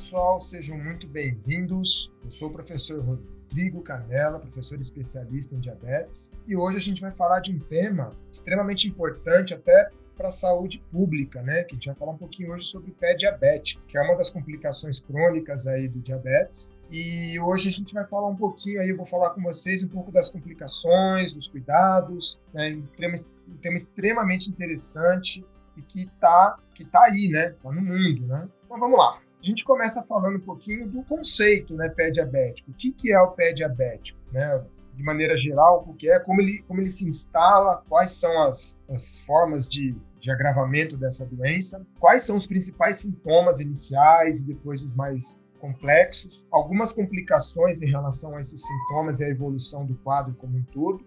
pessoal, sejam muito bem-vindos. Eu sou o professor Rodrigo Canela, professor especialista em diabetes, e hoje a gente vai falar de um tema extremamente importante até para a saúde pública, né? Que a gente vai falar um pouquinho hoje sobre pé diabético, que é uma das complicações crônicas aí do diabetes. E hoje a gente vai falar um pouquinho aí, eu vou falar com vocês um pouco das complicações, dos cuidados, né? Um tema, um tema extremamente interessante e que está que tá aí, né? Tá no mundo, né? Então vamos lá. A gente começa falando um pouquinho do conceito, né, pé diabético. O que, que é o pé diabético, né? De maneira geral, o que é, como ele, como ele se instala, quais são as, as formas de, de agravamento dessa doença, quais são os principais sintomas iniciais e depois os mais complexos, algumas complicações em relação a esses sintomas e a evolução do quadro como um todo,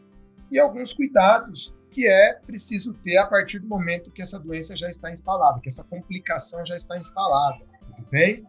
e alguns cuidados que é preciso ter a partir do momento que essa doença já está instalada, que essa complicação já está instalada. Tudo bem?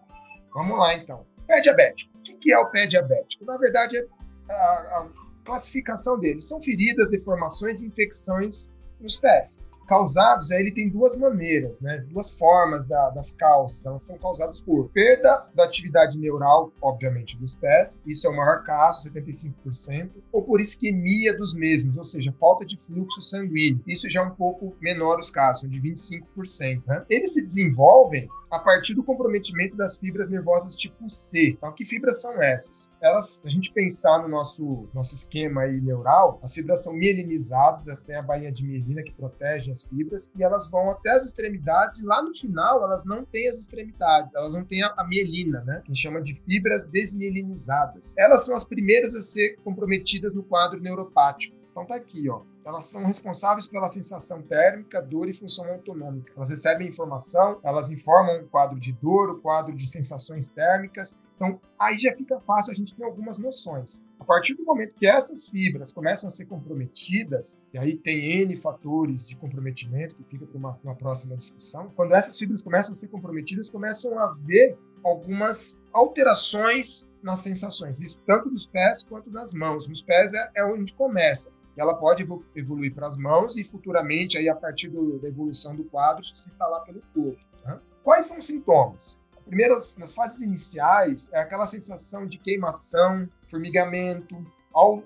Vamos lá então. Pé diabético. O que é o pé diabético? Na verdade, é a, a classificação dele são feridas, deformações e infecções nos pés causados, ele tem duas maneiras, né? Duas formas da, das causas. Elas são causadas por perda da atividade neural, obviamente, dos pés, isso é o maior caso, 75%, ou por isquemia dos mesmos, ou seja, falta de fluxo sanguíneo. Isso já é um pouco menor os casos, de 25%. Né? Eles se desenvolvem a partir do comprometimento das fibras nervosas tipo C. Então, que fibras são essas? Elas, a gente pensar no nosso, nosso esquema aí neural, as fibras são mielinizadas, essa é a bainha de mielina que protege as fibras, e elas vão até as extremidades, e lá no final elas não têm as extremidades, elas não têm a, a mielina, né? Que a gente chama de fibras desmielinizadas. Elas são as primeiras a ser comprometidas no quadro neuropático. Então tá aqui, ó. Elas são responsáveis pela sensação térmica, dor e função autonômica. Elas recebem informação, elas informam o quadro de dor, o quadro de sensações térmicas. Então aí já fica fácil a gente ter algumas noções. A partir do momento que essas fibras começam a ser comprometidas, e aí tem N fatores de comprometimento que fica para uma, uma próxima discussão, quando essas fibras começam a ser comprometidas, começam a haver algumas alterações nas sensações, isso tanto nos pés quanto nas mãos. Nos pés é, é onde começa ela pode evoluir para as mãos e futuramente, aí, a partir do, da evolução do quadro, se instalar pelo corpo. Tá? Quais são os sintomas? Primeiras, nas fases iniciais, é aquela sensação de queimação, formigamento,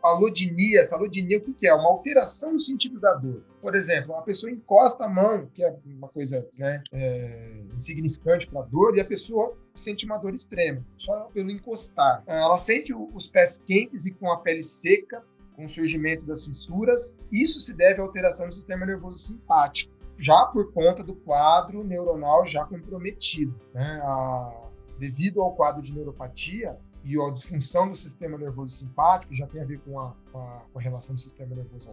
alodinia. Essa alodinia, o que é? Uma alteração no sentido da dor. Por exemplo, a pessoa encosta a mão, que é uma coisa né, é, insignificante para a dor, e a pessoa sente uma dor extrema, só pelo encostar. Ela sente os pés quentes e com a pele seca, com o surgimento das fissuras. Isso se deve à alteração do sistema nervoso simpático, já por conta do quadro neuronal já comprometido. Né? A, devido ao quadro de neuropatia e à disfunção do sistema nervoso simpático, já tem a ver com a, com a, com a relação do sistema nervoso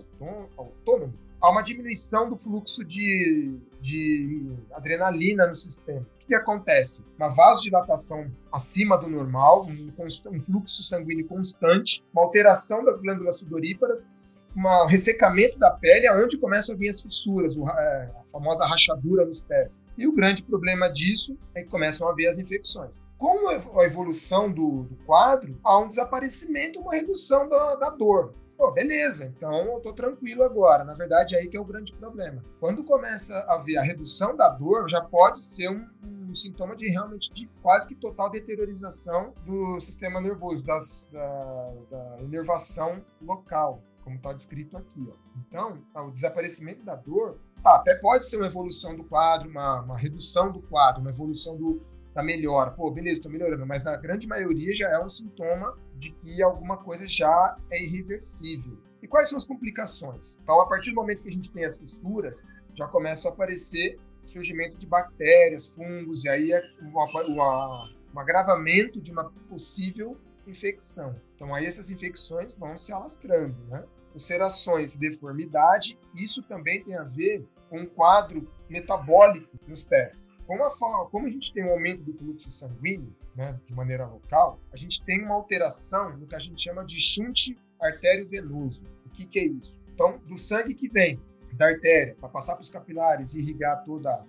autônomo, há uma diminuição do fluxo de, de adrenalina no sistema que acontece? Uma vasodilatação acima do normal, um, um, fluxo sanguíneo constante, uma alteração das glândulas sudoríparas, um ressecamento da pele, aonde começam a vir as fissuras, é, a famosa rachadura nos pés. E o grande problema disso é que começam a vir as infecções. Com a evolução do, do quadro, há um desaparecimento, uma redução da, da dor. Pô, beleza, então eu tô tranquilo agora. Na verdade, é aí que é o grande problema. Quando começa a haver a redução da dor, já pode ser um, um sintoma de realmente de quase que total deteriorização do sistema nervoso, das, da, da inervação local, como está descrito aqui. Ó. Então, tá, o desaparecimento da dor tá, até pode ser uma evolução do quadro, uma, uma redução do quadro, uma evolução do, da melhora. Pô, beleza, estou melhorando, mas na grande maioria já é um sintoma de que alguma coisa já é irreversível. E quais são as complicações? Então, a partir do momento que a gente tem as fissuras, já começa a aparecer surgimento de bactérias, fungos, e aí é um agravamento de uma possível infecção. Então, aí essas infecções vão se alastrando, né? Ulcerações deformidade, isso também tem a ver com um quadro metabólico nos pés. Como a, como a gente tem um aumento do fluxo sanguíneo, né, de maneira local, a gente tem uma alteração no que a gente chama de shunt artério venoso. O que, que é isso? Então, do sangue que vem da artéria para passar para os capilares e irrigar todas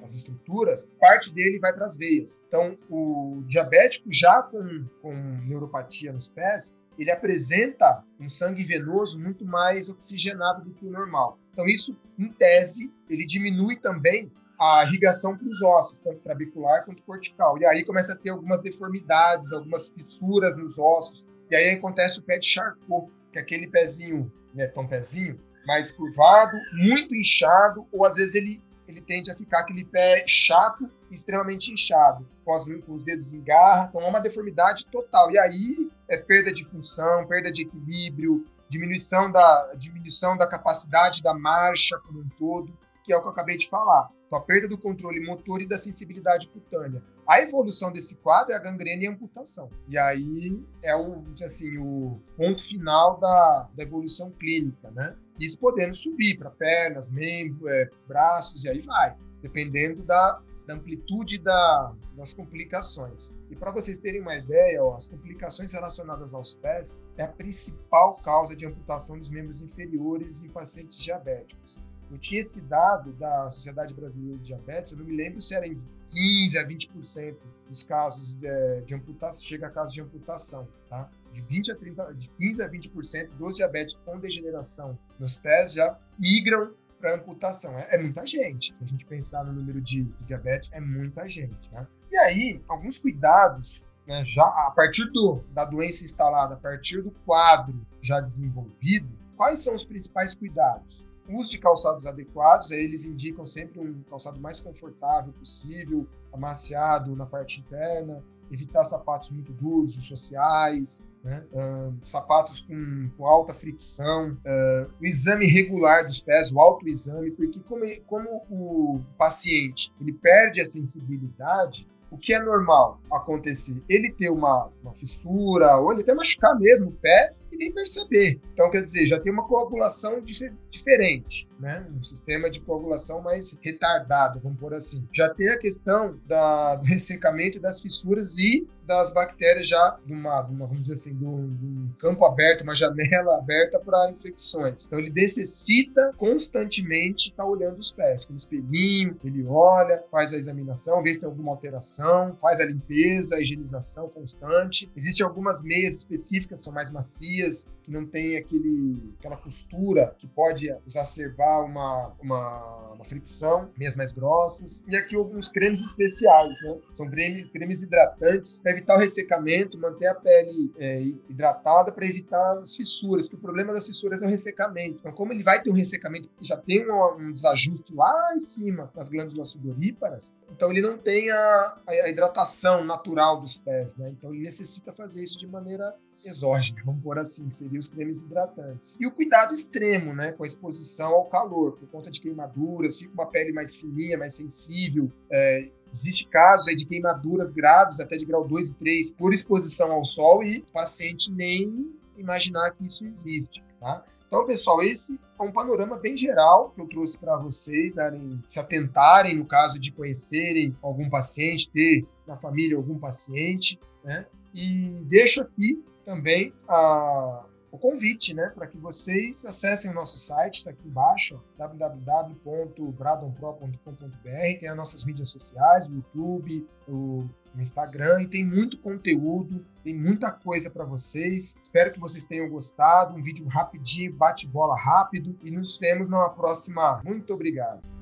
as estruturas, parte dele vai para as veias. Então, o diabético já com, com neuropatia nos pés, ele apresenta um sangue venoso muito mais oxigenado do que o normal. Então, isso, em tese, ele diminui também a irrigação para os ossos, tanto trabecular quanto cortical. E aí começa a ter algumas deformidades, algumas fissuras nos ossos. E aí acontece o pé de Charcot, que é aquele pezinho, não é tão pezinho, mais curvado, muito inchado, ou às vezes ele, ele tende a ficar aquele pé chato extremamente inchado, com, as, com os dedos em garra, então é uma deformidade total. E aí é perda de função, perda de equilíbrio, diminuição da, diminuição da capacidade da marcha como um todo, que é o que eu acabei de falar. Então, a perda do controle motor e da sensibilidade cutânea. A evolução desse quadro é a gangrena e a amputação. E aí é o, assim, o ponto final da, da evolução clínica, né? Isso podendo subir para pernas, membros, é, braços, e aí vai, dependendo da, da amplitude da, das complicações. E para vocês terem uma ideia, ó, as complicações relacionadas aos pés é a principal causa de amputação dos membros inferiores em pacientes diabéticos. Eu tinha esse dado da Sociedade Brasileira de Diabetes, eu não me lembro se era em 15 a 20% dos casos de, de, amputação, chega a casos de amputação, tá? De 20 a 30, de 15 a 20% dos diabéticos com degeneração nos pés já migram para amputação. É, é, muita gente. Se a gente pensar no número de, de diabetes, é muita gente. Né? E aí, alguns cuidados, né, já a partir do, da doença instalada, a partir do quadro já desenvolvido, quais são os principais cuidados? O uso de calçados adequados, eles indicam sempre um calçado mais confortável possível, amaciado na parte interna, evitar sapatos muito duros, os sociais, né? Uh, sapatos com, com, alta fricção, uh, o exame regular dos pés, o autoexame, porque como, como o paciente ele perde a sensibilidade, o que é normal acontecer? Ele ter uma, uma fissura, ou ele até machucar mesmo o pé, nem perceber. Então, quer dizer, já tem uma coagulação dif diferente, né? Um sistema de coagulação mais retardado, vamos por assim. Já tem a questão da, do ressecamento das fissuras e das bactérias já de uma, de uma vamos dizer assim, de um, de um, campo aberto, uma janela aberta para infecções. Então ele necessita constantemente estar tá olhando os pés, com o espelhinho, ele olha, faz a examinação, vê se tem alguma alteração, faz a limpeza, a higienização constante. Existem algumas meias específicas, são mais macias, não tem aquele, aquela costura que pode exacerbar uma, uma, uma fricção, meias mais grossas. E aqui alguns cremes especiais, né? São cremes, cremes hidratantes para evitar o ressecamento, manter a pele é, hidratada para evitar as fissuras, porque o problema das fissuras é o ressecamento. Então, como ele vai ter um ressecamento que já tem um, um desajuste lá em cima nas glândulas sudoríparas, então ele não tem a, a hidratação natural dos pés, né? Então ele necessita fazer isso de maneira exógena, vamos pôr assim, seriam os cremes hidratantes. E o cuidado extremo, né, com a exposição ao calor, por conta de queimaduras, fica uma pele mais fininha, mais sensível, é, Existe casos aí de queimaduras graves, até de grau 2 e 3, por exposição ao sol e o paciente nem imaginar que isso existe, tá? Então, pessoal, esse é um panorama bem geral que eu trouxe para vocês darem, se atentarem no caso de conhecerem algum paciente, ter na família algum paciente, né? E deixo aqui também a, o convite, né, para que vocês acessem o nosso site, está aqui embaixo, www.bradonpro.com.br, tem as nossas mídias sociais, o YouTube, o Instagram, e tem muito conteúdo, tem muita coisa para vocês. Espero que vocês tenham gostado, um vídeo rapidinho, bate-bola rápido, e nos vemos na próxima. Muito obrigado!